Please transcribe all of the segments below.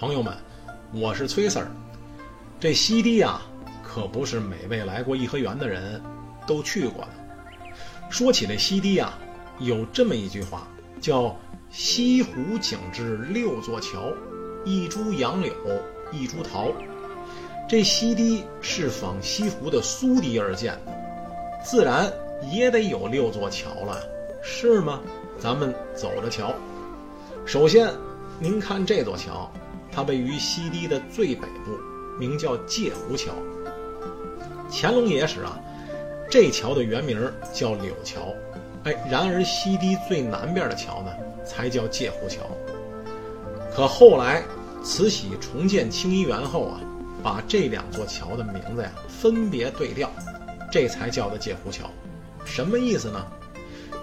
朋友们，我是崔 Sir。这西堤啊，可不是每位来过颐和园的人都去过的。说起这西堤啊，有这么一句话，叫“西湖景致六座桥，一株杨柳一株桃”。这西堤是仿西湖的苏堤而建的，自然也得有六座桥了，是吗？咱们走着瞧。首先，您看这座桥。它位于西堤的最北部，名叫界湖桥。乾隆爷时啊，这桥的原名叫柳桥，哎，然而西堤最南边的桥呢，才叫界湖桥。可后来慈禧重建清漪园后啊，把这两座桥的名字呀分别对调，这才叫的界湖桥。什么意思呢？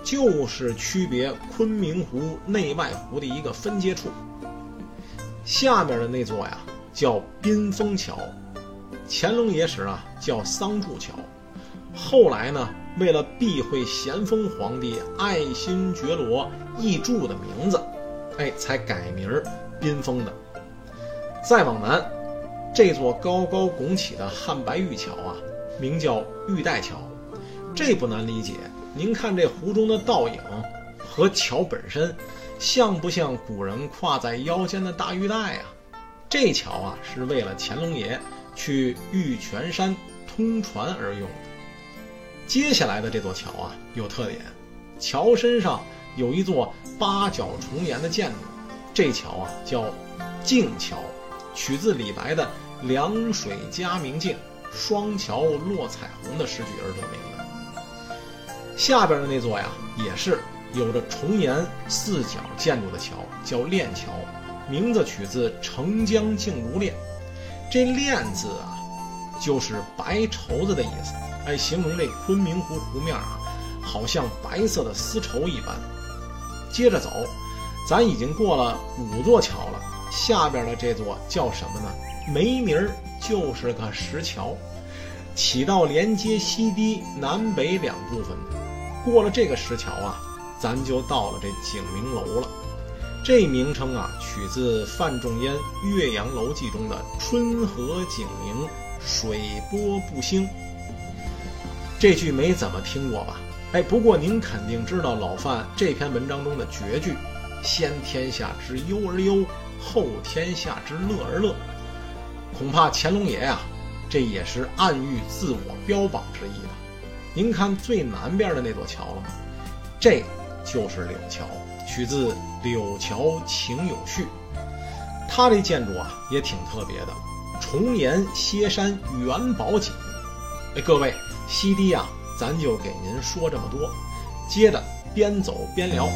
就是区别昆明湖内外湖的一个分界处。下面的那座呀叫宾峰桥，乾隆爷时啊叫桑柱桥，后来呢为了避讳咸丰皇帝爱新觉罗奕柱的名字，哎才改名宾峰的。再往南，这座高高拱起的汉白玉桥啊，名叫玉带桥，这不难理解。您看这湖中的倒影和桥本身。像不像古人挎在腰间的大玉带啊？这桥啊是为了乾隆爷去玉泉山通船而用的。接下来的这座桥啊有特点，桥身上有一座八角重檐的建筑。这桥啊叫镜桥，取自李白的“凉水佳明镜，双桥落彩虹”的诗句而得名的。下边的那座呀也是。有着重檐四角建筑的桥叫链桥，名字取自“澄江静如练”。这“链”字啊，就是白绸子的意思，哎，形容这昆明湖湖面啊，好像白色的丝绸一般。接着走，咱已经过了五座桥了，下边的这座叫什么呢？没名儿，就是个石桥，起到连接西堤南北两部分的。过了这个石桥啊。咱就到了这景明楼了，这名称啊取自范仲淹《岳阳楼记》中的“春和景明，水波不兴”。这句没怎么听过吧？哎，不过您肯定知道老范这篇文章中的绝句：“先天下之忧而忧，后天下之乐而乐。”恐怕乾隆爷呀，这也是暗喻自我标榜之意吧？您看最南边的那座桥了吗？这。就是柳桥，取自“柳桥情有绪”。它这建筑啊也挺特别的，重檐歇山元宝井。哎，各位，西堤啊，咱就给您说这么多，接着边走边聊。